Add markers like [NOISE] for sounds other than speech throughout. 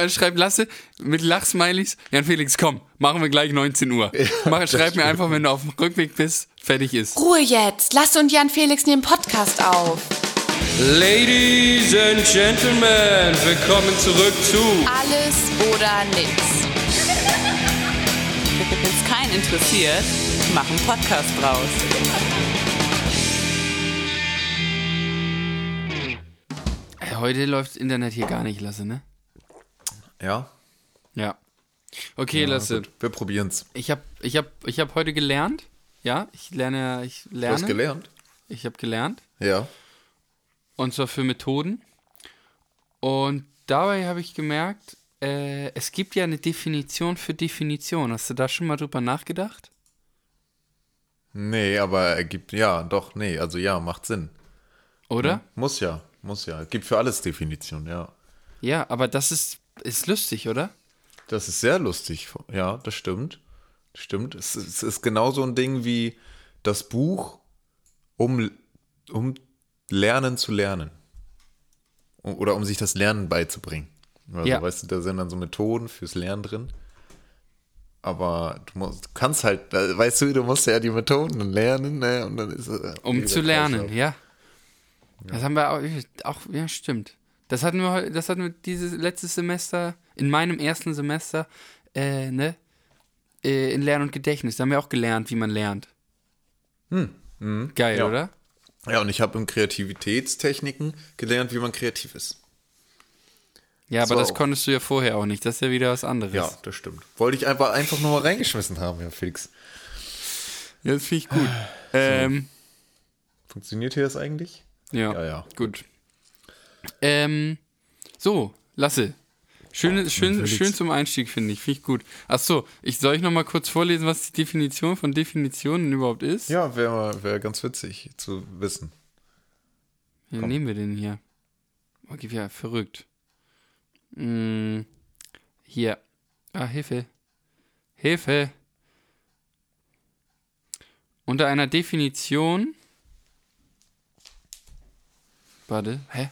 Ja, schreib Lasse mit Lachsmilies. Jan Felix, komm, machen wir gleich 19 Uhr. Mach, schreib mir einfach, wenn du auf dem Rückweg bist, fertig ist. Ruhe jetzt. Lasse und Jan Felix nehmen Podcast auf. Ladies and Gentlemen, willkommen zurück zu Alles oder nichts. Wenn es keinen interessiert, mach einen Podcast draus. Äh, Heute läuft das Internet hier gar nicht, Lasse, ne? Ja. Ja. Okay, ja Lasse. gut. Wir probieren's. Ich habe ich hab, ich hab heute gelernt. Ja, ich lerne, ich Du lerne. hast gelernt? Ich habe gelernt. Ja. Und zwar für Methoden. Und dabei habe ich gemerkt, äh, es gibt ja eine Definition für Definition. Hast du da schon mal drüber nachgedacht? Nee, aber er gibt, ja, doch, nee, also ja, macht Sinn. Oder? Muss ja, muss ja. Gibt für alles Definition, ja. Ja, aber das ist, ist lustig, oder? Das ist sehr lustig. Ja, das stimmt. Stimmt. Es, es ist genauso ein Ding wie das Buch, um, um lernen zu lernen. Oder um sich das Lernen beizubringen. Also, Ja. weißt du, da sind dann so Methoden fürs Lernen drin. Aber du, musst, du kannst halt, äh, weißt du, du musst ja die Methoden lernen, ne? Und dann ist äh, Um zu lernen, Kreislauf. ja. Das haben wir auch, auch, ja, stimmt. Das hatten wir, das hatten wir dieses letztes Semester, in meinem ersten Semester, äh, ne? Äh, in Lernen und Gedächtnis. Da haben wir auch gelernt, wie man lernt. Geil, Hm, ja. oder? Ja, und ich habe in Kreativitätstechniken gelernt, wie man kreativ ist. Ja, aber So. das konntest du ja vorher auch nicht. Das ist ja wieder was anderes. Ja, das stimmt. Wollte ich einfach, einfach nur mal reingeschmissen haben, Herr Felix. Ja, das finde ich gut. Ähm, Funktioniert hier das eigentlich? ja, Ja, ja. gut. Ähm, so, Lasse. Schön, schön, Felix. schön zum Einstieg, finde ich. Finde ich gut. Achso, ich soll ich noch mal kurz vorlesen, was die Definition von Definitionen überhaupt ist? Ja, wäre wär ganz witzig zu wissen. Wie nehmen wir den hier? Oh, gib ja, verrückt. Hm, hier. Ah, Hilfe. Hilfe. Unter einer Definition. Warte, hä?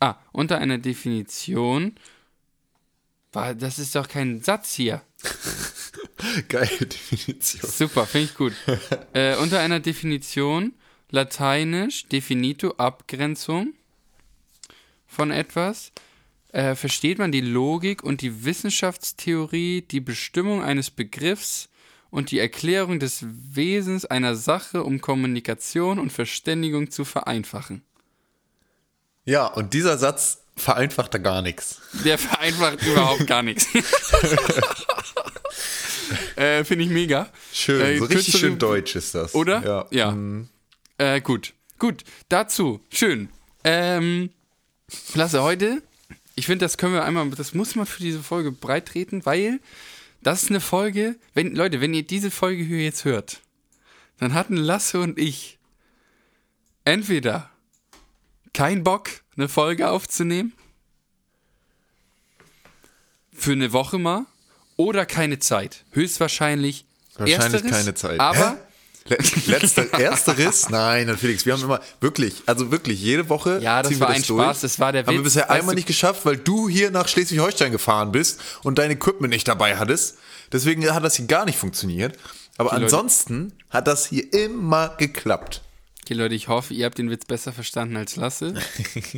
Ah, unter einer Definition. Das ist doch kein Satz hier. [LAUGHS] Geile Definition. Super, finde ich gut. [LAUGHS] äh, unter einer Definition, lateinisch, definito, Abgrenzung von etwas, äh, versteht man die Logik und die Wissenschaftstheorie, die Bestimmung eines Begriffs und die Erklärung des Wesens einer Sache, um Kommunikation und Verständigung zu vereinfachen. Ja, und dieser Satz vereinfacht da gar nichts. Der vereinfacht überhaupt gar nichts. [LAUGHS] äh, Finde ich mega. Schön, Äh, so richtig kürzere- schön deutsch ist das. Oder? Ja. Ja. Mm, Äh, gut. Gut. Dazu. Schön. Ähm, Lasse, heute, ich finde, das können wir einmal, das muss man für diese Folge breit treten, weil das ist eine Folge, wenn, Leute, wenn ihr diese Folge hier jetzt hört, dann hatten Lasse und ich entweder keinen Bock, eine Folge aufzunehmen, für eine Woche mal, oder keine Zeit. Höchstwahrscheinlich Wahrscheinlich ersteres, keine Zeit. Aber Hä? Le- Letzter, [LAUGHS] ersteres? Nein, Felix, wir haben immer, wirklich, also wirklich, jede Woche Ja, das war wir ein das durch. Spaß, das war der Haben wir Witz, bisher einmal nicht geschafft, weil du hier nach Schleswig-Holstein gefahren bist und dein Equipment nicht dabei hattest. Deswegen hat das hier gar nicht funktioniert. Aber Leute- ansonsten hat das hier immer geklappt. Okay, Leute, ich hoffe, ihr habt den Witz besser verstanden als Lasse.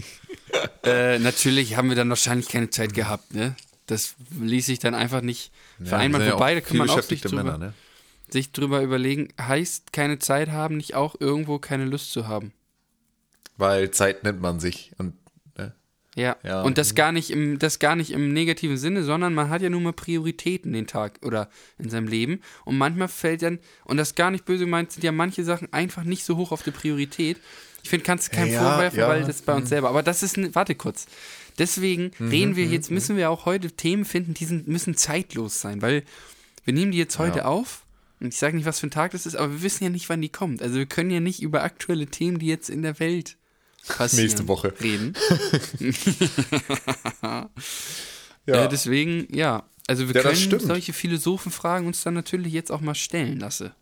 [LAUGHS] äh, natürlich haben wir dann wahrscheinlich keine Zeit gehabt, ne? Das ließ sich dann einfach nicht vereinbaren. ja Wobei, da kann man auch sich drüber, Männer, ne? sich drüber überlegen, heißt keine Zeit haben nicht auch irgendwo keine Lust zu haben? Weil Zeit nennt man sich. Und? Ja. Ja. Und das gar nicht im, das gar nicht im negativen Sinne, sondern man hat ja nun mal Prioritäten den Tag oder in seinem Leben. Und manchmal fällt dann, und das gar nicht böse gemeint, sind ja manche Sachen einfach nicht so hoch auf die Priorität. Ich finde, kannst du keinem Ja, vorwerfen, ja. Mhm. weil das bei uns selber. Aber das ist, ne, warte kurz. Deswegen reden wir jetzt, müssen wir auch heute Themen finden, die sind, müssen zeitlos sein, weil wir nehmen die jetzt heute auf. Und ich sage nicht, was für ein Tag das ist, aber wir wissen ja nicht, wann die kommt. Also wir können ja nicht über aktuelle Themen, die jetzt in der Welt passieren, Nächste Woche. reden. [LAUGHS] Ja. Äh, deswegen, ja. Also wir Ja, können solche Philosophenfragen uns dann natürlich jetzt auch mal stellen lassen.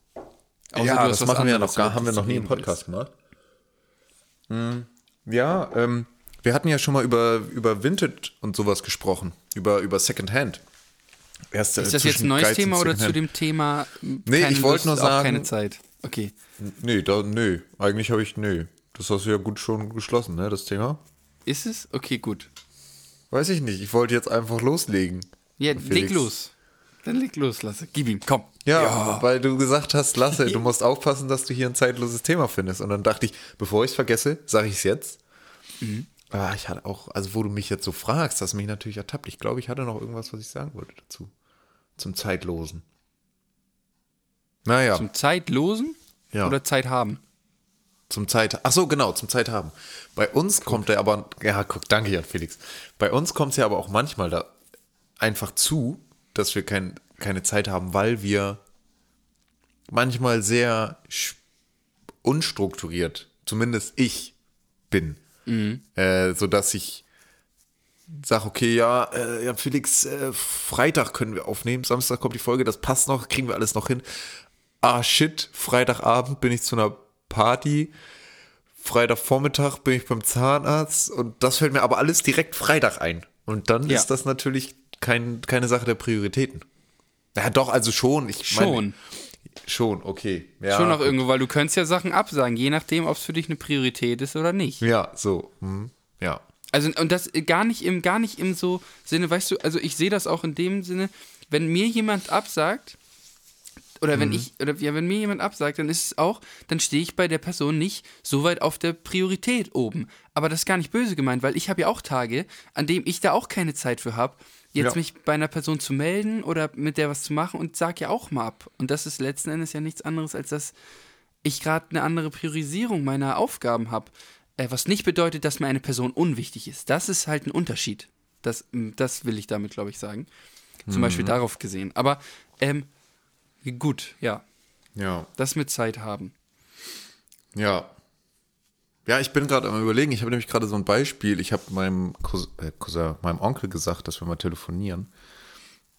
Außer ja, das machen wir ja noch gar, haben wir noch nie im Podcast gemacht. Hm, Ja, ähm, wir hatten ja schon mal über, über Vintage und sowas gesprochen, über, über Secondhand. Erst, äh, Ist das jetzt ein neues Thema oder zu dem Thema Nee, ich wollte nur sagen- keine Zeit? Okay. Nee, da, nee, eigentlich habe ich, nee. Das hast du ja gut schon geschlossen, ne, das Thema. Ist es? Okay, gut. Weiß ich nicht, ich wollte jetzt einfach loslegen. Ja, leg los. Dann leg los, Lasse. Gib ihm, komm. Ja, weil du gesagt hast, Lasse, du [LAUGHS] musst aufpassen, dass du hier ein zeitloses Thema findest. Und dann dachte ich, bevor ich es vergesse, sage ich es jetzt. Ah, ich hatte auch, also wo du mich jetzt so fragst, hast mich natürlich ertappt. Ich glaube, ich hatte noch irgendwas, was ich sagen wollte dazu. Zum Zeitlosen. Naja, Zum Zeitlosen Ja. oder Zeit haben? Zum Zeit. Ach so, genau, zum Zeit haben. Bei uns kommt er aber, ja, guck, danke Jan Felix. Bei uns kommt es ja aber auch manchmal da einfach zu, dass wir kein, keine Zeit haben, weil wir manchmal sehr unstrukturiert, zumindest ich bin, äh, so dass ich sag, okay, ja, äh, ja, Felix, äh, Freitag können wir aufnehmen, Samstag kommt die Folge, das passt noch, kriegen wir alles noch hin. Ah, shit, Freitagabend bin ich zu einer Party, Freitagvormittag bin ich beim Zahnarzt und das fällt mir aber alles direkt Freitag ein. Und dann Ja. ist das natürlich kein, keine Sache der Prioritäten. Ja, doch, also schon. Ich Schon. Meine, schon, okay. Ja, Schon noch gut. irgendwo, weil du könntest ja Sachen absagen, je nachdem, ob es für dich eine Priorität ist oder nicht. Ja, so. hm, ja. Also und das gar nicht im gar nicht im so Sinne, weißt du, also ich sehe das auch in dem Sinne, wenn mir jemand absagt oder wenn ich oder ja, wenn mir jemand absagt, dann ist es auch, dann stehe ich bei der Person nicht so weit auf der Priorität oben. Aber das ist gar nicht böse gemeint, weil ich habe ja auch Tage, an denen ich da auch keine Zeit für habe, jetzt Ja. mich bei einer Person zu melden oder mit der was zu machen und sag ja auch mal ab. Und das ist letzten Endes ja nichts anderes als dass ich gerade eine andere Priorisierung meiner Aufgaben habe. Äh, was nicht bedeutet, dass mir eine Person unwichtig ist. Das ist halt ein Unterschied. Das, das will ich damit, glaube ich, sagen. Zum Beispiel darauf gesehen. Aber ähm, gut, ja. Ja. Das mit Zeit haben. Ja. Ja, ich bin gerade am überlegen, ich habe nämlich gerade so ein Beispiel, ich habe meinem Cousin, äh, Cousin, meinem Onkel gesagt, dass wir mal telefonieren.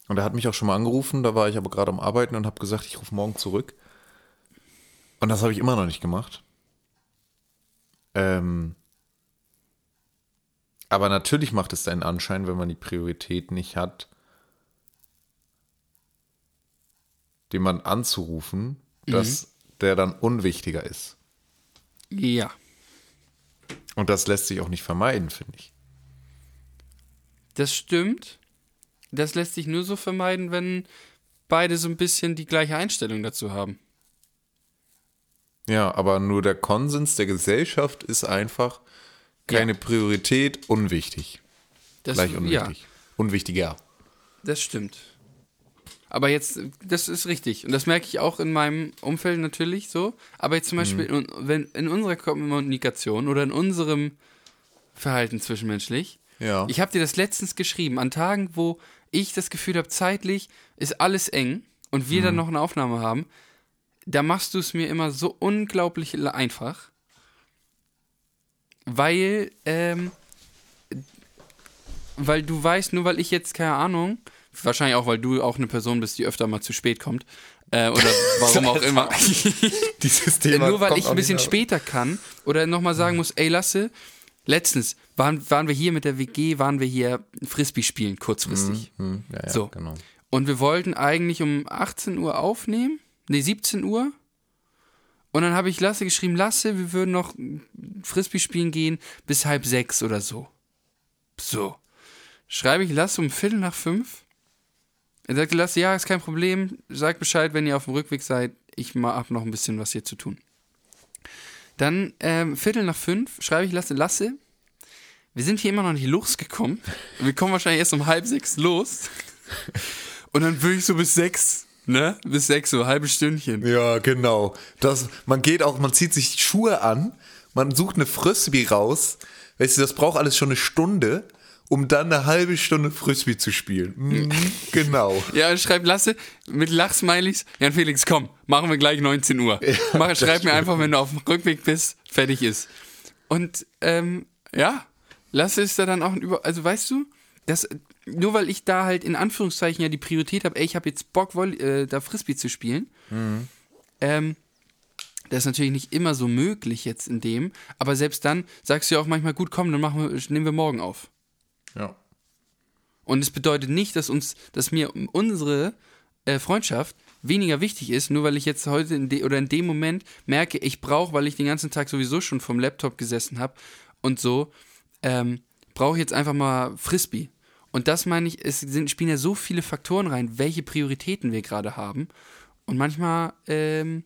Und er hat mich auch schon mal angerufen, da war ich aber gerade am Arbeiten und habe gesagt, ich rufe morgen zurück. Und das habe ich immer noch nicht gemacht. Ähm, aber natürlich macht es einen Anschein, wenn man die Priorität nicht hat, jemanden anzurufen, dass der dann unwichtiger ist. Ja. Und das lässt sich auch nicht vermeiden, finde ich. Das stimmt. Das lässt sich nur so vermeiden, wenn beide so ein bisschen die gleiche Einstellung dazu haben. Ja, aber nur der Konsens der Gesellschaft ist einfach keine Priorität, unwichtig. Das, Gleich Ja, unwichtig. Unwichtiger. das stimmt. Aber jetzt, das ist richtig. Und das merke ich auch in meinem Umfeld natürlich so. Aber jetzt zum Beispiel, in, wenn, in unserer Kommunikation oder in unserem Verhalten zwischenmenschlich, Ja. ich habe dir das letztens geschrieben, an Tagen, wo ich das Gefühl habe, zeitlich ist alles eng und wir dann noch eine Aufnahme haben, da machst du es mir immer so unglaublich einfach, weil, ähm, weil du weißt, nur weil ich jetzt, keine Ahnung, wahrscheinlich auch, weil du auch eine Person bist, die öfter mal zu spät kommt, äh, oder warum auch [LAUGHS] immer. [LAUGHS] Dieses Thema Nur weil ich ein bisschen später kann oder nochmal sagen muss, ey Lasse, letztens waren, waren wir hier mit der WG, waren wir hier Frisbee spielen, kurzfristig. Hm, ja, ja, So. genau. Und wir wollten eigentlich um 18 Uhr aufnehmen, nee, 17 Uhr. Und dann habe ich Lasse geschrieben, Lasse, wir würden noch Frisbee spielen gehen bis halb sechs oder so. So. Schreibe ich Lasse um Viertel nach fünf. Er sagte, Lasse, ja, ist kein Problem. Sag Bescheid, wenn ihr auf dem Rückweg seid. Ich hab noch ein bisschen was hier zu tun. Dann ähm, Viertel nach fünf schreibe ich Lasse, Lasse, wir sind hier immer noch nicht losgekommen. Wir kommen wahrscheinlich erst um halb sechs los. Und dann würde ich so bis sechs, ne? Bis sechs, so halbe Stündchen. Ja, genau. Das, man geht auch, man zieht sich Schuhe an, man sucht eine Frisbee raus. Weißt du, das braucht alles schon eine Stunde, um dann eine halbe Stunde Frisbee zu spielen. Mhm, [LAUGHS] genau. Ja, und schreibt Lasse mit Lachsmileys, Jan Felix, komm, machen wir gleich 19 Uhr. Mach, schreib mir einfach, wenn du auf dem Rückweg bist, fertig ist. Und ähm, ja, Lasse ist da dann auch ein Über... Also weißt du, das, nur weil ich da halt in Anführungszeichen ja die Priorität habe, ey, ich habe jetzt Bock, Volley, äh, da Frisbee zu spielen, ähm, Das ist natürlich nicht immer so möglich jetzt in dem, aber selbst dann sagst du ja auch manchmal, gut, komm, dann machen wir, nehmen wir morgen auf. Ja. Und es bedeutet nicht, dass uns, dass mir unsere äh, Freundschaft weniger wichtig ist, nur weil ich jetzt heute in de oder in dem Moment merke, ich brauche, weil ich den ganzen Tag sowieso schon vom Laptop gesessen habe und so, ähm, brauche ich jetzt einfach mal Frisbee. Und das meine ich, es sind, spielen ja so viele Faktoren rein, welche Prioritäten wir gerade haben. Und manchmal ähm,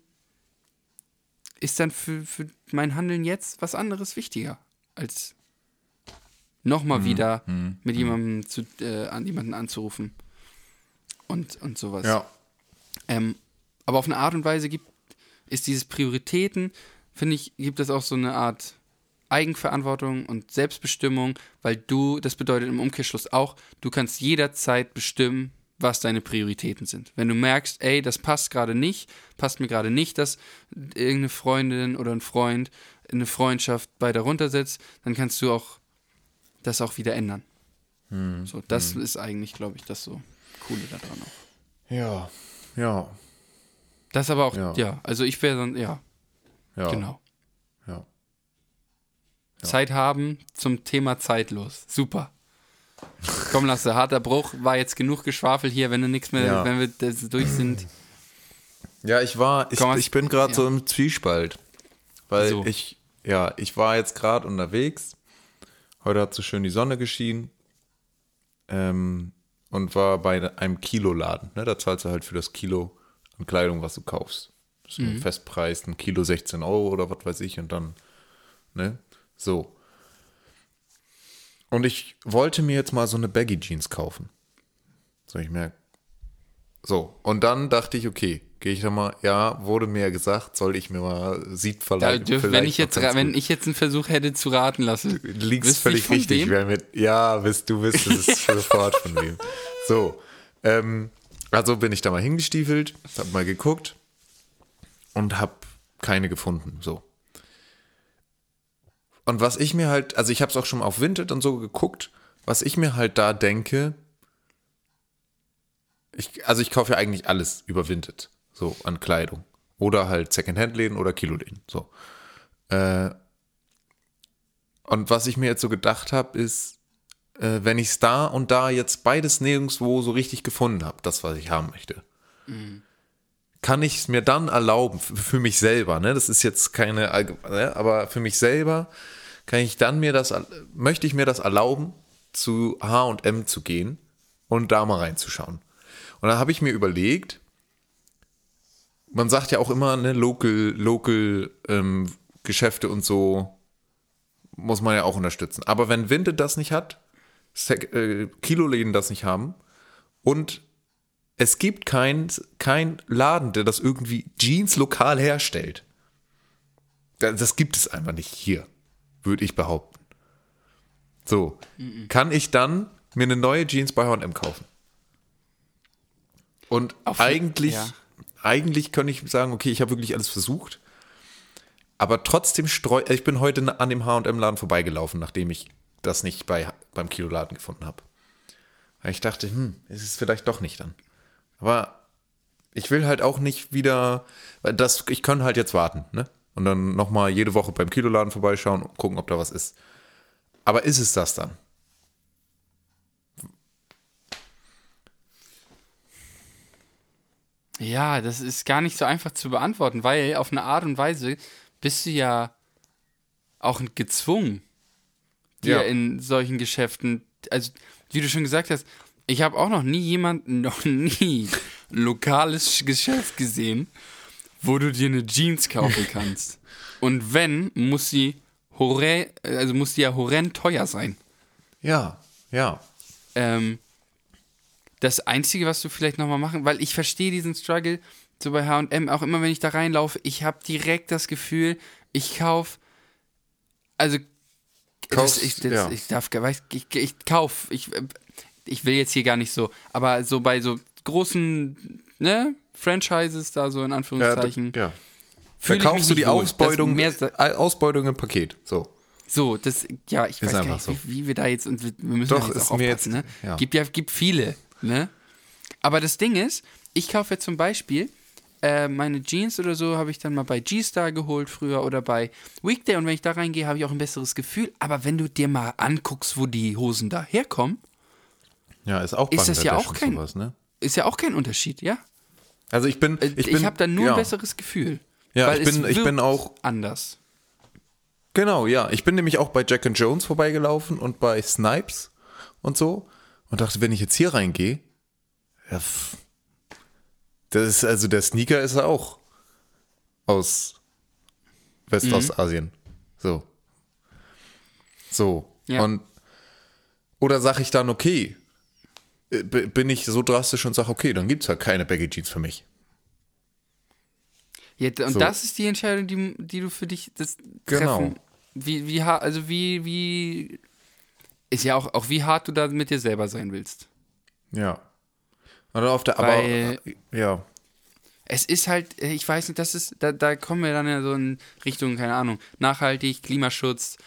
ist dann für, für mein Handeln jetzt was anderes wichtiger, als nochmal Mhm. wieder mit jemandem zu, äh, an jemanden anzurufen. Und, und sowas. Ja. Ähm, aber auf eine Art und Weise gibt ist dieses Prioritäten, finde ich, gibt es auch so eine Art Eigenverantwortung und Selbstbestimmung, weil du, das bedeutet im Umkehrschluss auch, du kannst jederzeit bestimmen, was deine Prioritäten sind. Wenn du merkst, ey, das passt gerade nicht, passt mir gerade nicht, dass irgendeine Freundin oder ein Freund eine Freundschaft bei darunter setzt, dann kannst du auch das auch wieder ändern. So, das ist eigentlich, glaube ich, das so Coole daran auch. Ja. Ja. Das aber auch, Ja. ja, also ich wäre dann, ja, Ja. genau. Ja. Zeit haben zum Thema zeitlos. Super. Komm, Lasse, harter Bruch, war jetzt genug Geschwafel hier, wenn du nichts mehr, Ja. wenn wir das durch sind. Ja, ich war, ich, Komm, ich bin gerade ja. so im Zwiespalt. Weil So. ich, ja, ich war jetzt gerade unterwegs. Heute hat so schön die Sonne geschienen. Ähm, und war bei einem Kiloladen. Ne? Da zahlst du halt für das Kilo an Kleidung, was du kaufst. Das ist ein Festpreis, ein Kilo 16 Euro oder was weiß ich. Und dann, ne? So. Und ich wollte mir jetzt mal so eine Baggy Jeans kaufen. So, ich merke, so, und dann dachte ich, okay, gehe ich da mal, ja, wurde mir ja gesagt, soll ich mir mal, Da vielleicht. dürf, wenn, ich jetzt, wenn ich jetzt einen Versuch hätte zu raten lassen. Liegst völlig richtig. Wer mit, ja, bist du bist es [LAUGHS] sofort von wem. So, ähm, also bin ich da mal hingestiefelt, hab mal geguckt und hab keine gefunden. So. Und was ich mir halt, also ich habe es auch schon mal auf Vinted und so geguckt, was ich mir halt da denke, ich, also ich kaufe ja eigentlich alles über Vinted, so an Kleidung. Oder halt Secondhand-Läden oder Kiloläden, so. Äh, und was ich mir jetzt so gedacht habe, ist, äh, wenn ich es da und da jetzt beides nirgendwo so richtig gefunden habe, das, was ich haben möchte, kann ich es mir dann erlauben, für mich selber, ne? Das ist jetzt keine, ne? aber für mich selber kann ich dann mir das, möchte ich mir das erlauben, zu H&M zu gehen und da mal reinzuschauen. Und dann habe ich mir überlegt, man sagt ja auch immer, ne, Local, Local ähm, Geschäfte und so muss man ja auch unterstützen. Aber wenn Vinted das nicht hat, äh, Kiloläden das nicht haben und es gibt kein, kein Laden, der das irgendwie Jeans lokal herstellt. Das, das gibt es einfach nicht hier, würde ich behaupten. So, kann ich dann mir eine neue Jeans bei H&M kaufen? Und Auf- eigentlich, ja. eigentlich könnte ich sagen, okay, ich habe wirklich alles versucht. Aber trotzdem streu, ich bin heute an dem H&M-Laden vorbeigelaufen, nachdem ich das nicht bei, beim Kiloladen gefunden habe. Weil ich dachte, hm, ist es vielleicht doch nicht dann. Aber ich will halt auch nicht wieder, weil das, ich kann halt jetzt warten, ne? Und dann nochmal jede Woche beim Kiloladen vorbeischauen und gucken, ob da was ist. Aber ist es das dann? Ja, das ist gar nicht so einfach zu beantworten, weil auf eine Art und Weise bist du ja auch gezwungen, dir Ja. in solchen Geschäften, also wie du schon gesagt hast, ich habe auch noch nie jemanden, [LAUGHS] noch nie lokales Geschäft gesehen, wo du dir eine Jeans kaufen [LAUGHS] kannst. Und wenn, muss sie horre, also muss die ja horrend teuer sein. Ja, ja. Ähm, das Einzige, was du vielleicht nochmal machen, weil ich verstehe diesen Struggle so bei H&M, auch immer wenn ich da reinlaufe, ich habe direkt das Gefühl, ich kauf, also Kaufst, das, ich, das, ja. ich darf, weiß, ich, ich kauf, ich, äh, ich will jetzt hier gar nicht so, aber so bei so großen, ne, Franchises da so in Ja, da, Anführungszeichen, ja. Da fühle ich mich kaufst du die wohl. Ausbeutung, mehr, sa- Ausbeutung im Paket. So. so, das, ja, ich weiß gar nicht, so. wie, wie wir da jetzt, und wir müssen Doch, jetzt ist auch mir jetzt- ne? ja. Gibt ja, gibt viele, ne? Aber das Ding ist, ich kaufe jetzt zum Beispiel äh, meine Jeans oder so habe ich dann mal bei G-Star geholt früher oder bei Weekday und wenn ich da reingehe, habe ich auch ein besseres Gefühl. Aber wenn du dir mal anguckst, wo die Hosen da herkommen, Ja, ist auch Ist das ja auch kein- sowas, ne? ist ja auch kein Unterschied, ja? Also ich bin, Äh, ich Ich, habe da nur ja. ein besseres Gefühl. Ja, weil ich bin- ich bin auch- anders. Genau, ja. Ich bin nämlich auch bei Jack and Jones vorbeigelaufen und bei Snipes und so und dachte, wenn ich jetzt hier reingehe, ja, das ist also der Sneaker ist ja auch aus Westostasien. So. So. Ja. Und oder sage ich dann, okay, äh, bin ich so drastisch und sage, okay, dann gibt es halt keine Baggy Jeans für mich. Ja, und So. das ist die Entscheidung, die, die du für dich das Genau. treffen. Wie, wie hart, also wie, wie ist ja auch, auch wie hart du da mit dir selber sein willst. Ja. Oder auf der, Weil- aber, ja. Es ist halt, äh, ich weiß nicht, das ist, da, da kommen wir dann ja so in Richtung, keine Ahnung, nachhaltig, Klimaschutz,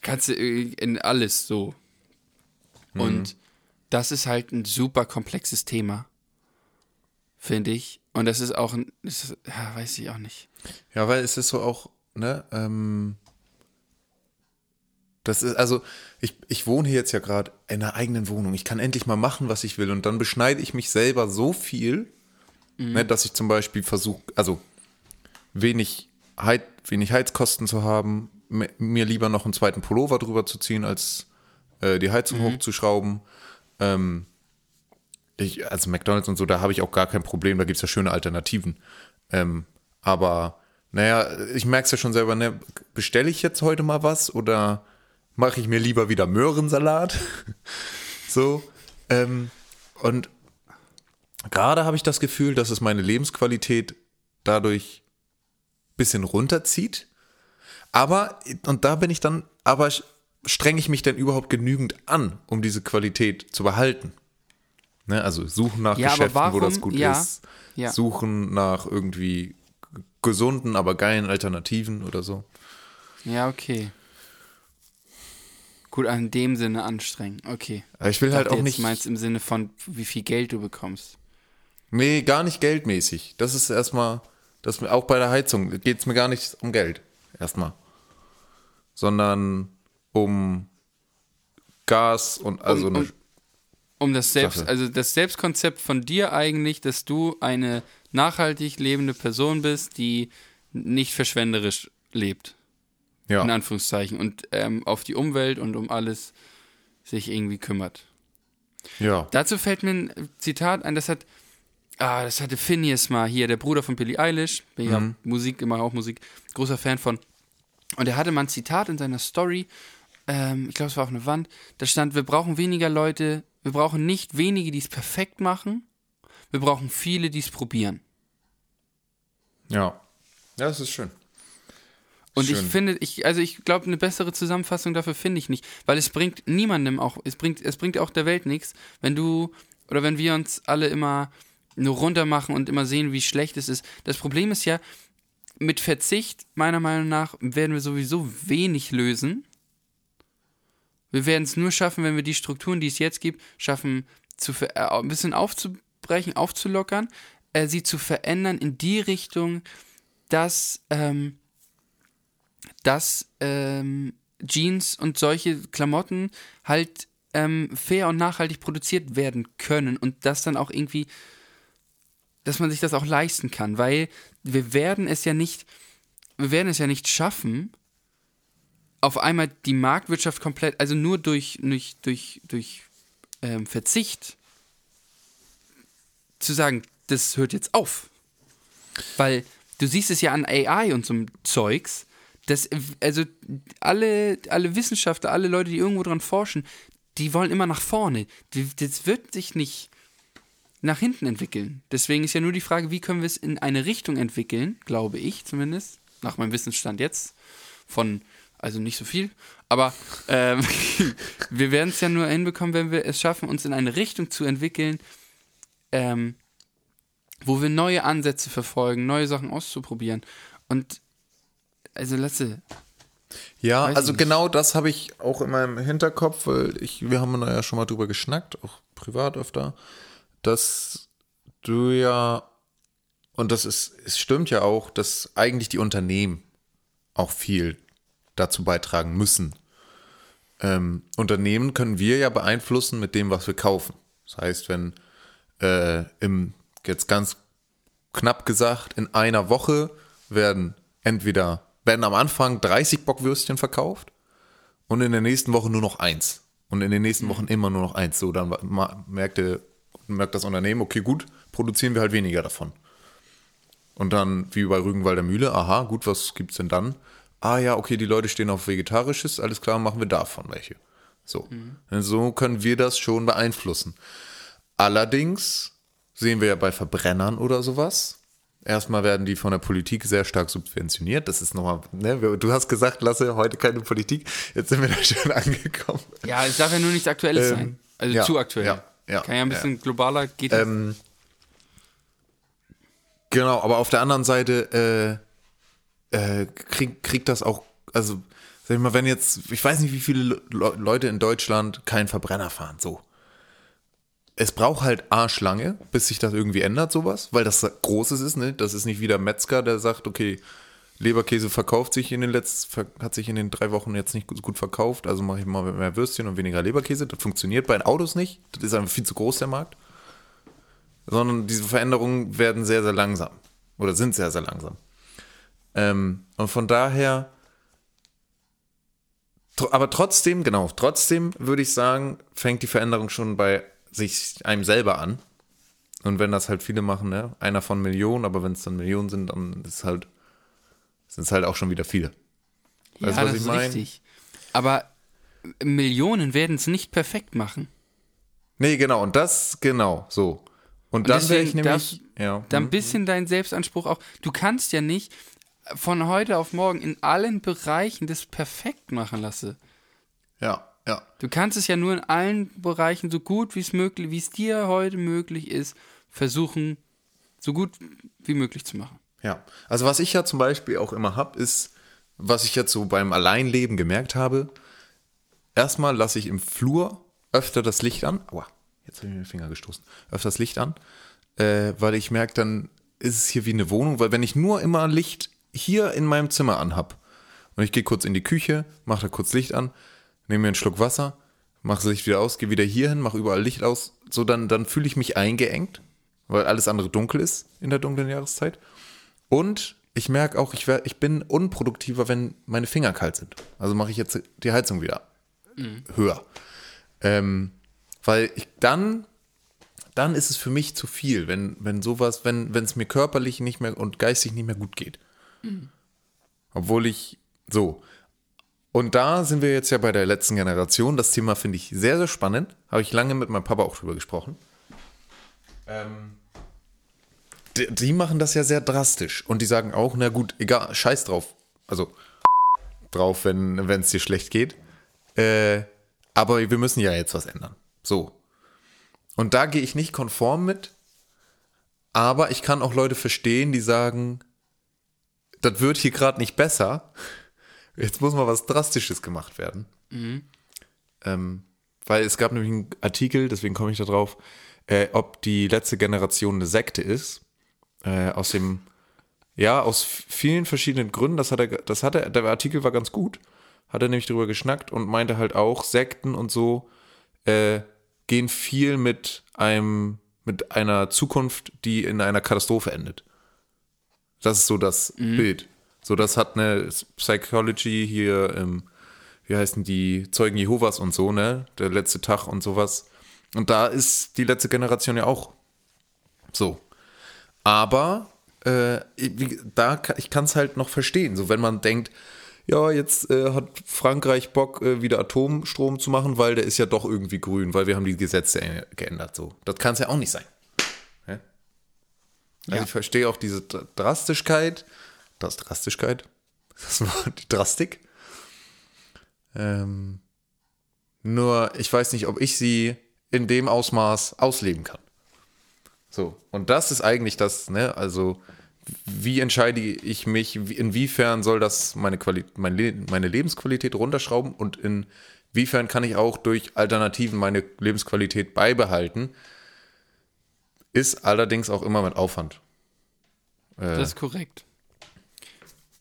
kannst du äh, in alles so. Mhm. Und das ist halt ein super komplexes Thema, finde ich. Und das ist auch ein, das ist, ja, weiß ich auch nicht. Ja, weil es ist so auch, ne, ähm, das ist, also, ich, ich wohne hier jetzt ja gerade in einer eigenen Wohnung. Ich kann endlich mal machen, was ich will. Und dann beschneide ich mich selber so viel, ne, dass ich zum Beispiel versuche, also wenig, Heiz, wenig Heizkosten zu haben, mi- mir lieber noch einen zweiten Pullover drüber zu ziehen, als äh, die Heizung hochzuschrauben. Ähm, ich, also McDonalds und so, da habe ich auch gar kein Problem, da gibt es ja schöne Alternativen. Ähm, aber naja, ich merke es ja schon selber, ne, bestelle ich jetzt heute mal was oder mache ich mir lieber wieder Möhrensalat? [LAUGHS] so. Ähm, und gerade habe ich das Gefühl, dass es meine Lebensqualität dadurch ein bisschen runterzieht. Aber, und da bin ich dann, aber strenge ich mich denn überhaupt genügend an, um diese Qualität zu behalten? Ne, also suchen nach Ja, Geschäften, wo das warum- gut ja, ist. ja. Suchen nach irgendwie gesunden, aber geilen Alternativen oder so. Ja, okay. Gut, in dem Sinne anstrengen. Okay. Aber ich will halt Dachte auch nicht. meinst im Sinne von, wie viel Geld du bekommst. Nee, gar nicht geldmäßig. Das ist erstmal, das auch bei der Heizung geht es mir gar nicht um Geld. Erstmal. Sondern um Gas und also um, eine, um das Selbst, Sache. also das Selbstkonzept von dir eigentlich, dass du eine nachhaltig lebende Person bist, die nicht verschwenderisch lebt, in ja. Anführungszeichen, und ähm, auf die Umwelt und um alles sich irgendwie kümmert. Ja. Dazu fällt mir ein Zitat ein, das hat, ah, das hatte Phineas mal hier, der Bruder von Billie Eilish, bin ja Musik, immer auch Musik, großer Fan von. Und er hatte mal ein Zitat in seiner Story, ähm, ich glaube, es war auf einer Wand, da stand, wir brauchen weniger Leute, wir brauchen nicht wenige, die es perfekt machen, wir brauchen viele, die es probieren. Ja. Ja, das ist schön. Und Schön. ich finde, ich, also ich glaube, eine bessere Zusammenfassung dafür finde ich nicht, weil es bringt niemandem auch, es bringt, es bringt auch der Welt nichts, wenn du oder wenn wir uns alle immer nur runter machen und immer sehen, wie schlecht es ist. Das Problem ist ja, mit Verzicht, meiner Meinung nach, werden wir sowieso wenig lösen. Wir werden es nur schaffen, wenn wir die Strukturen, die es jetzt gibt, schaffen, zu ver äh, ein bisschen aufzubrechen, aufzulockern, äh, sie zu verändern in die Richtung, dass ähm, dass ähm, Jeans und solche Klamotten halt ähm, fair und nachhaltig produziert werden können und das dann auch irgendwie, dass man sich das auch leisten kann, weil wir werden es ja nicht, wir werden es ja nicht schaffen, auf einmal die Marktwirtschaft komplett, also nur durch, durch, durch, durch ähm, Verzicht zu sagen, das hört jetzt auf. Weil du siehst es ja an AI und so Zeugs, dass, also alle, alle Wissenschaftler, alle Leute, die irgendwo dran forschen, die wollen immer nach vorne. Das wird sich nicht nach hinten entwickeln. Deswegen ist ja nur die Frage, wie können wir es in eine Richtung entwickeln, glaube ich zumindest, nach meinem Wissensstand jetzt, von, also nicht so viel, aber ähm, [LAUGHS] wir werden es ja nur hinbekommen, wenn wir es schaffen, uns in eine Richtung zu entwickeln, ähm, wo wir neue Ansätze verfolgen, neue Sachen auszuprobieren. Und also Lasse, Ja, also nicht. genau das habe ich auch in meinem Hinterkopf, weil ich, wir haben da ja schon mal drüber geschnackt, auch privat öfter, dass du ja und das ist, es stimmt ja auch, dass eigentlich die Unternehmen auch viel dazu beitragen müssen. Ähm, Unternehmen können wir ja beeinflussen mit dem, was wir kaufen. Das heißt, wenn äh, im, jetzt ganz knapp gesagt, in einer Woche werden entweder, werden am Anfang 30 Bockwürstchen verkauft und in der nächsten Woche nur noch eins. Und in den nächsten Wochen immer nur noch eins. So, dann merkte, merkt das Unternehmen, okay, gut, produzieren wir halt weniger davon. Und dann, wie bei Rügenwalder Mühle, aha, gut, was gibt's denn dann? Ah ja, okay, die Leute stehen auf Vegetarisches, alles klar, machen wir davon welche. So. Und So können wir das schon beeinflussen. Allerdings sehen wir ja bei Verbrennern oder sowas. Erstmal werden die von der Politik sehr stark subventioniert. Das ist nochmal, ne, du hast gesagt, Lasse, heute keine Politik. Jetzt sind wir da [LAUGHS] schon angekommen. Ja, es darf ja nur nichts Aktuelles Ähm, sein. Also ja, zu aktuell. ja, ja, Kann ja ein bisschen globaler, geht? Ähm, genau, aber auf der anderen Seite äh, äh, krieg, kriegt das auch, also sag ich mal, wenn jetzt, ich weiß nicht, wie viele Le Leute in Deutschland keinen Verbrenner fahren, so. Es braucht halt Arschlange, bis sich das irgendwie ändert, sowas, weil das Großes ist, ne? Das ist nicht wie der Metzger, der sagt, okay, Leberkäse verkauft sich in den letzten, hat sich in den drei Wochen jetzt nicht gut verkauft, also mache ich mal mehr Würstchen und weniger Leberkäse. Das funktioniert bei den Autos nicht. Das ist einfach viel zu groß, der Markt sondern diese Veränderungen werden sehr, sehr langsam oder sind sehr, sehr langsam. Ähm, und von daher, aber trotzdem, genau, trotzdem würde ich sagen, fängt die Veränderung schon bei sich einem selber an. Und wenn das halt viele machen, ne, einer von Millionen, aber wenn es dann Millionen sind, dann ist halt, sind es halt auch schon wieder viele. Weißt ja, was das ich ist mein? richtig. Aber Millionen werden es nicht perfekt machen. Nee, genau, und das, genau, so. Und, Und dann wäre ich nämlich, ja, Da hm. ein bisschen dein Selbstanspruch auch. Du kannst ja nicht von heute auf morgen in allen Bereichen das perfekt machen lassen. ja, ja. Du kannst es ja nur in allen Bereichen so gut wie es möglich, wie es dir heute möglich ist, versuchen, so gut wie möglich zu machen. Ja, also was ich ja zum Beispiel auch immer habe, ist, was ich jetzt so beim Alleinleben gemerkt habe, erstmal lasse ich im Flur öfter das Licht an. Aua, jetzt habe ich mir den Finger gestoßen. Öfter das Licht an, äh, weil ich merke, dann ist es hier wie eine Wohnung, weil wenn ich nur immer Licht hier in meinem Zimmer anhab und ich gehe kurz in die Küche, mache da kurz Licht an, nehme mir einen Schluck Wasser, mache das Licht wieder aus, gehe wieder hier hin, mache überall Licht aus, so dann, dann fühle ich mich eingeengt, weil alles andere dunkel ist in der dunklen Jahreszeit. Und ich merke auch, ich, werd, ich bin unproduktiver, wenn meine Finger kalt sind. Also mache ich jetzt die Heizung wieder höher. Ähm, weil ich dann, dann ist es für mich zu viel, wenn, wenn sowas, wenn wenn es mir körperlich nicht mehr und geistig nicht mehr gut geht. Obwohl ich so. Und da sind wir jetzt ja bei der letzten Generation. Das Thema finde ich sehr, sehr spannend. Habe ich lange mit meinem Papa auch drüber gesprochen. Ähm, die, die machen das ja sehr drastisch. Und die sagen auch, na gut, egal, scheiß drauf. Also drauf, wenn es dir schlecht geht. Äh, aber wir müssen ja jetzt was ändern. So. Und da gehe ich nicht konform mit. Aber ich kann auch Leute verstehen, die sagen, das wird hier gerade nicht besser. Jetzt muss mal was Drastisches gemacht werden. Ähm, weil es gab nämlich einen Artikel, deswegen komme ich da drauf, äh, ob die letzte Generation eine Sekte ist. Äh, aus dem, ja, aus vielen verschiedenen Gründen. Das hat er, das hat er, der Artikel war ganz gut. Hat er nämlich drüber geschnackt und meinte halt auch, Sekten und so äh, gehen viel mit einem, mit einer Zukunft, die in einer Katastrophe endet. Das ist so das Bild. So, das hat eine Psychology hier, ähm, wie heißen die Zeugen Jehovas und so, ne? Der letzte Tag und sowas. Und da ist die letzte Generation ja auch so. Aber äh, wie, da ich kann es halt noch verstehen. So, wenn man denkt, ja, jetzt äh, hat Frankreich Bock, äh, wieder Atomstrom zu machen, weil der ist ja doch irgendwie grün, weil wir haben die Gesetze äh, geändert. So, das kann es ja auch nicht sein. Hä? Also Ja. ich verstehe auch diese Dr- Drastischkeit. Das Drastischkeit? Das war [LAUGHS] die Drastik. Ähm, nur ich weiß nicht, ob ich sie in dem Ausmaß ausleben kann. So, und das ist eigentlich das, ne, also wie entscheide ich mich, wie- inwiefern soll das meine, Quali mein Le meine Lebensqualität runterschrauben und inwiefern kann ich auch durch Alternativen meine Lebensqualität beibehalten, ist allerdings auch immer mit Aufwand. äh, Das ist korrekt.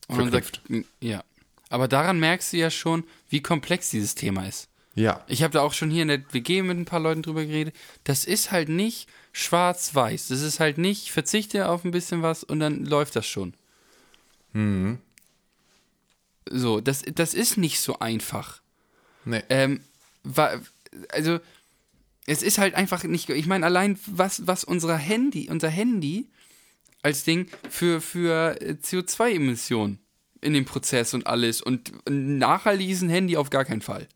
Verknüpft. ja. Aber daran merkst du ja schon, wie komplex dieses Thema ist. ja. Ich habe da auch schon hier in der WG mit ein paar Leuten drüber geredet. Das ist halt nicht schwarz-weiß. Das ist halt nicht, verzichte auf ein bisschen was und dann läuft das schon. So, das, das ist nicht so einfach. Nee. Ähm, wa- also, es ist halt einfach nicht. Ich meine, allein was, was unser Handy, unser Handy als Ding für, für äh, CO2-Emissionen in dem Prozess und alles und ein nachhaltiges Handy auf gar keinen Fall.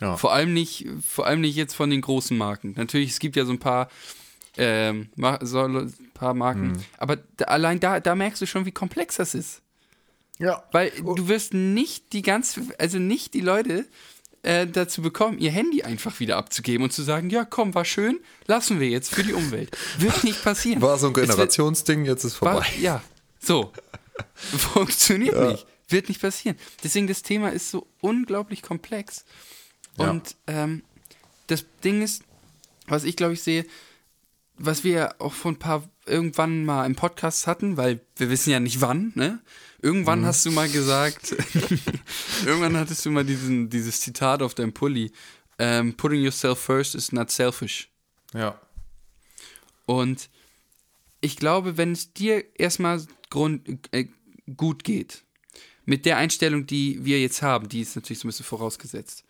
ja. Vor allem nicht, vor allem nicht jetzt von den großen Marken. Natürlich, es gibt ja so ein paar, ähm, so, ein paar Marken, aber da, allein da, da merkst du schon, wie komplex das ist. ja. Weil du wirst nicht die ganz, also nicht die Leute äh, dazu bekommen, ihr Handy einfach wieder abzugeben und zu sagen, ja komm, war schön, lassen wir jetzt für die Umwelt. Wird nicht passieren. War so ein Generationsding, jetzt ist vorbei. war, ja, so. [LAUGHS] Funktioniert nicht. Wird nicht passieren. Deswegen, das Thema ist so unglaublich komplex. Ja. Und ähm, das Ding ist, was ich glaube ich sehe, was wir auch vor ein paar irgendwann mal im Podcast hatten, weil wir wissen ja nicht wann, ne? Irgendwann Mhm. hast du mal gesagt, [LAUGHS] irgendwann hattest du mal diesen, dieses Zitat auf deinem Pulli, ähm, putting yourself first is not selfish. Ja. Und ich glaube, wenn es dir erstmal Grund, äh, gut geht, mit der Einstellung, die wir jetzt haben, die ist natürlich so ein bisschen vorausgesetzt,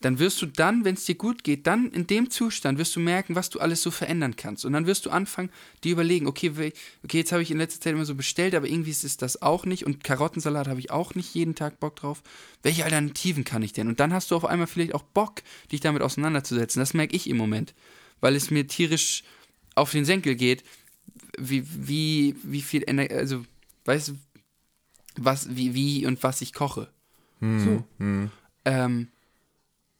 dann wirst du dann, wenn es dir gut geht, dann in dem Zustand wirst du merken, was du alles so verändern kannst. Und dann wirst du anfangen, dir überlegen, okay, okay, jetzt habe ich in letzter Zeit immer so bestellt, aber irgendwie ist es das auch nicht und Karottensalat habe ich auch nicht jeden Tag Bock drauf. Welche Alternativen kann ich denn? Und dann hast du auf einmal vielleicht auch Bock, dich damit auseinanderzusetzen. Das merke ich im Moment, weil es mir tierisch auf den Senkel geht, wie, wie, wie viel Energie, also, weißt du, was, wie, wie und was ich koche. so. Ähm,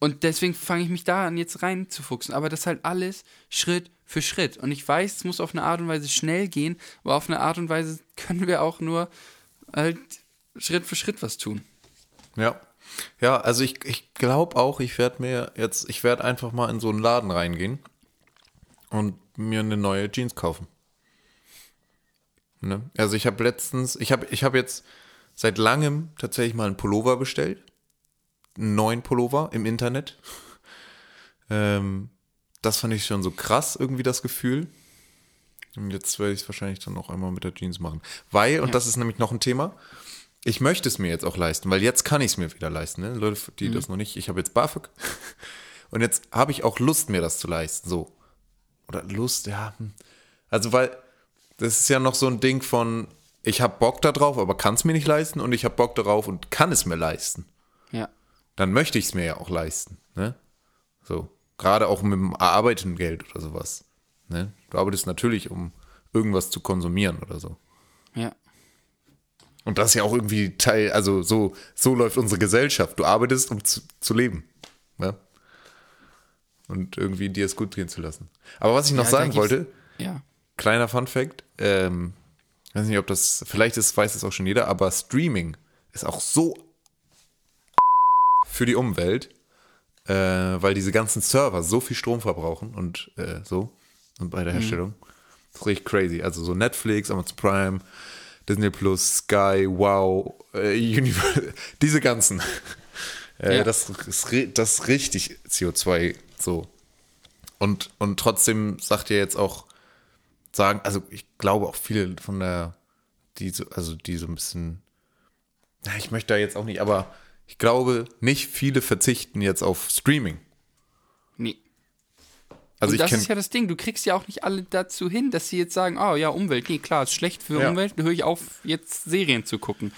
und deswegen fange ich mich da an, jetzt reinzufuchsen. Aber das halt alles Schritt für Schritt. Und ich weiß, es muss auf eine Art und Weise schnell gehen, aber auf eine Art und Weise können wir auch nur halt Schritt für Schritt was tun. Ja. Ja, also ich, ich glaube auch, ich werde mir jetzt, ich werde einfach mal in so einen Laden reingehen und mir eine neue Jeans kaufen. Ne? Also ich habe letztens, ich habe ich hab jetzt seit langem tatsächlich mal einen Pullover bestellt. Einen neuen Pullover im Internet. Ähm, das fand ich schon so krass, irgendwie das Gefühl. Und jetzt werde ich es wahrscheinlich dann auch einmal mit der Jeans machen. Weil, und Ja. das ist nämlich noch ein Thema, ich möchte es mir jetzt auch leisten, weil jetzt kann ich es mir wieder leisten. Ne? Leute, die Mhm. das noch nicht, ich habe jetzt BAföG [LAUGHS] und jetzt habe ich auch Lust, mir das zu leisten. So. Oder Lust, ja. hm. Also, weil das ist ja noch so ein Ding von, ich habe Bock darauf, aber kann es mir nicht leisten und ich habe Bock darauf und kann es mir leisten. Ja. Dann möchte ich es mir ja auch leisten. Ne? So. Gerade auch mit dem erarbeiteten Geld oder sowas. Ne? Du arbeitest natürlich, um irgendwas zu konsumieren oder so. Ja. Und das ist ja auch irgendwie Teil, also so, so läuft unsere Gesellschaft. Du arbeitest, um zu, zu leben. Ja? Und irgendwie dir es gut gehen zu lassen. Aber was ich noch Ja, sagen wollte, Ja. kleiner Fun Fact, ähm, weiß nicht, ob das, vielleicht ist, weiß es auch schon jeder, aber Streaming ist auch so für die Umwelt, äh, weil diese ganzen Server so viel Strom verbrauchen und äh, so und bei der Herstellung. Das ist richtig crazy. Also so Netflix, Amazon Prime, Disney Plus, Sky, Wow, äh, Universal, [LAUGHS] diese ganzen. [LAUGHS] Äh, Ja. das, ist, das ist richtig CO2 so. Und, und trotzdem sagt ihr jetzt auch, sagen, also ich glaube auch viele von der, die so, also die so ein bisschen, ich möchte da jetzt auch nicht, aber ich glaube, nicht viele verzichten jetzt auf Streaming. Nee. Also und das ist ja das Ding, du kriegst ja auch nicht alle dazu hin, dass sie jetzt sagen, oh ja, Umwelt, nee, klar, ist schlecht für Ja. Umwelt, dann höre ich auf, jetzt Serien zu gucken.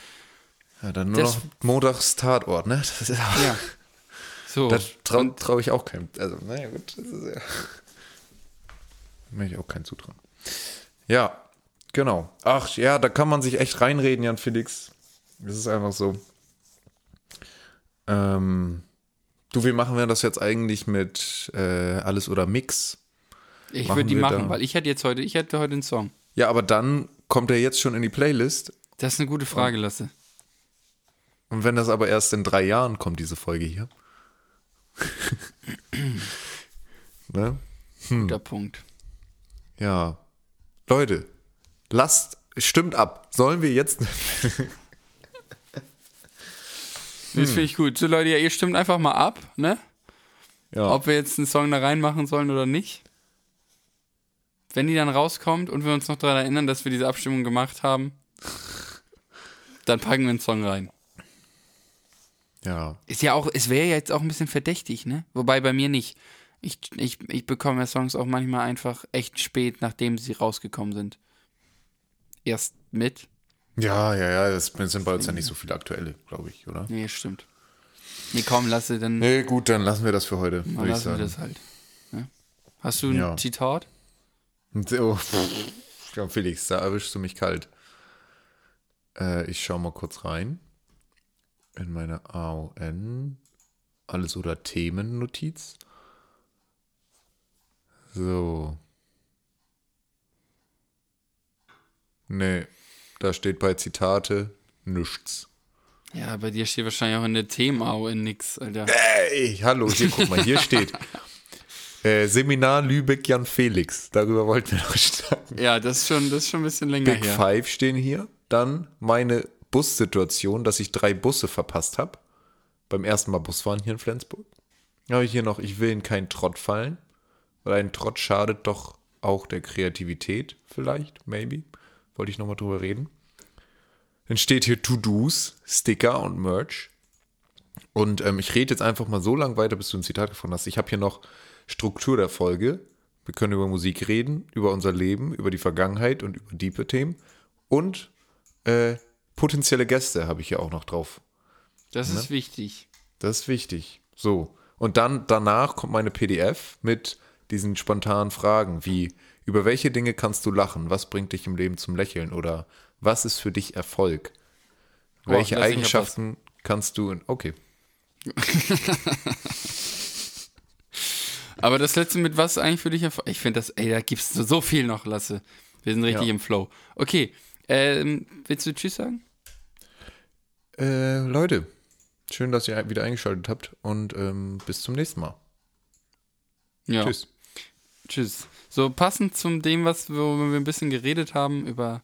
ja, dann nur das- noch montags Tatort, ne? Das ist ja, Ja. [LAUGHS] So. da traue trau ich auch keinem. Also, naja, gut, das ist ja. [LAUGHS] Möchte ich auch keinen zutrauen. Ja, genau. Ach ja, da kann man sich echt reinreden, Jan Felix. Das ist einfach so. Ähm, du, wie machen wir das jetzt eigentlich mit äh, Alles oder Mix? ich würde die machen, da- weil ich hätte jetzt heute, ich hätte heute einen Song. Ja, aber dann kommt er jetzt schon in die Playlist. Das ist eine gute Frage, Lasse. Und wenn das aber erst in drei Jahren kommt, diese Folge hier. [LAUGHS] ne? Guter Punkt. Ja. Leute, lasst Stimmt ab. Sollen wir jetzt. [LAUGHS] Das finde ich gut. So Leute, ja, ihr stimmt einfach mal ab, ne? Ja. Ob wir jetzt einen Song da reinmachen sollen oder nicht. Wenn die dann rauskommt und wir uns noch daran erinnern, dass wir diese Abstimmung gemacht haben, [LAUGHS] dann packen wir einen Song rein. ja. Ist ja auch, es wäre ja jetzt auch ein bisschen verdächtig, ne? Wobei bei mir nicht. Ich, ich, ich bekomme ja Songs auch manchmal einfach echt spät, nachdem sie rausgekommen sind. Erst mit. Ja, ja, ja. Das sind bei uns ja nicht so viele aktuelle, glaube ich, oder? Nee, stimmt. Nee, komm, lasse, dann Nee, gut, dann lassen wir das für heute, dann lassen wir das halt. Ne? Hast du ein Ja. Zitat? Oh, ja, Felix, da erwischst du mich kalt. Äh, ich schau mal kurz rein. In meine AON. Alles oder Themennotiz. So. Nee, da steht bei Zitate nichts. Ja, bei dir steht wahrscheinlich auch in der Themenau in nix, Alter. Ey, hallo, hier, guck mal, hier steht [LAUGHS] äh, Seminar Lübeck Jan Felix. Darüber wollten wir noch starten. Ja, das ist schon, das ist schon ein bisschen länger Big her. Five stehen hier. Dann meine Bussituation, dass ich drei Busse verpasst habe. Beim ersten Mal Busfahren hier in Flensburg. Dann habe ich hier noch, ich will in keinen Trott fallen. Weil ein Trott schadet doch auch der Kreativität, vielleicht, maybe. Wollte ich nochmal drüber reden. Dann steht hier To-Dos, Sticker und Merch. Und ähm, ich rede jetzt einfach mal so lang weiter, bis du ein Zitat gefunden hast. Ich habe hier noch Struktur der Folge. Wir können über Musik reden, über unser Leben, über die Vergangenheit und über diepe Themen. Und äh, potenzielle Gäste habe ich hier auch noch drauf. Das ist wichtig. Das ist wichtig. So. Und dann danach kommt meine PDF mit diesen spontanen Fragen wie: Über welche Dinge kannst du lachen? Was bringt dich im Leben zum Lächeln? Oder was ist für dich Erfolg? Oh, welche Eigenschaften kannst du. In, okay. [LAUGHS] Aber das letzte mit was eigentlich für dich? erfol- Ich finde das, ey, da gibt's so viel noch, Lasse. Wir sind richtig Ja. im Flow. Okay, ähm, willst du Tschüss sagen? Äh, Leute, schön, dass ihr wieder eingeschaltet habt und ähm, bis zum nächsten Mal. Ja. Tschüss. Tschüss. So passend zum dem, was wir, wir ein bisschen geredet haben über,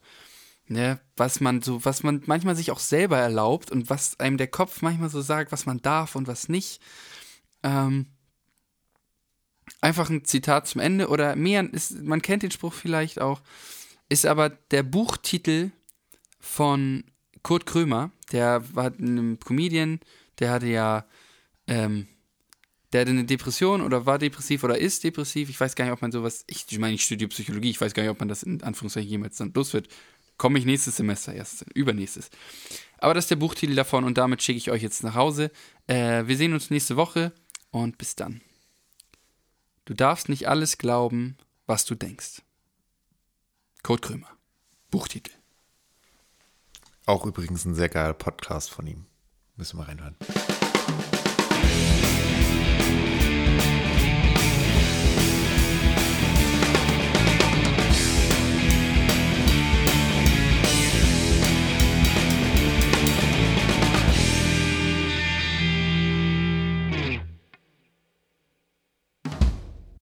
ne, was man so, was man manchmal sich auch selber erlaubt und was einem der Kopf manchmal so sagt, was man darf und was nicht. Ähm, einfach ein Zitat zum Ende oder mehr, ist, man kennt den Spruch vielleicht auch, ist aber der Buchtitel von Kurt Krömer, der war ein Comedian, der hatte ja, ähm, der hatte eine Depression oder war depressiv oder ist depressiv. Ich weiß gar nicht, ob man sowas, ich meine, ich studiere Psychologie, ich weiß gar nicht, ob man das in Anführungszeichen jemals dann los wird. Komme ich nächstes Semester erst, übernächstes. Aber das ist der Buchtitel davon und damit schicke ich euch jetzt nach Hause. Äh, wir sehen uns nächste Woche und bis dann. Du darfst nicht alles glauben, was du denkst. Kurt Krömer. Buchtitel. Auch übrigens ein sehr geiler Podcast von ihm. Müssen wir reinhören.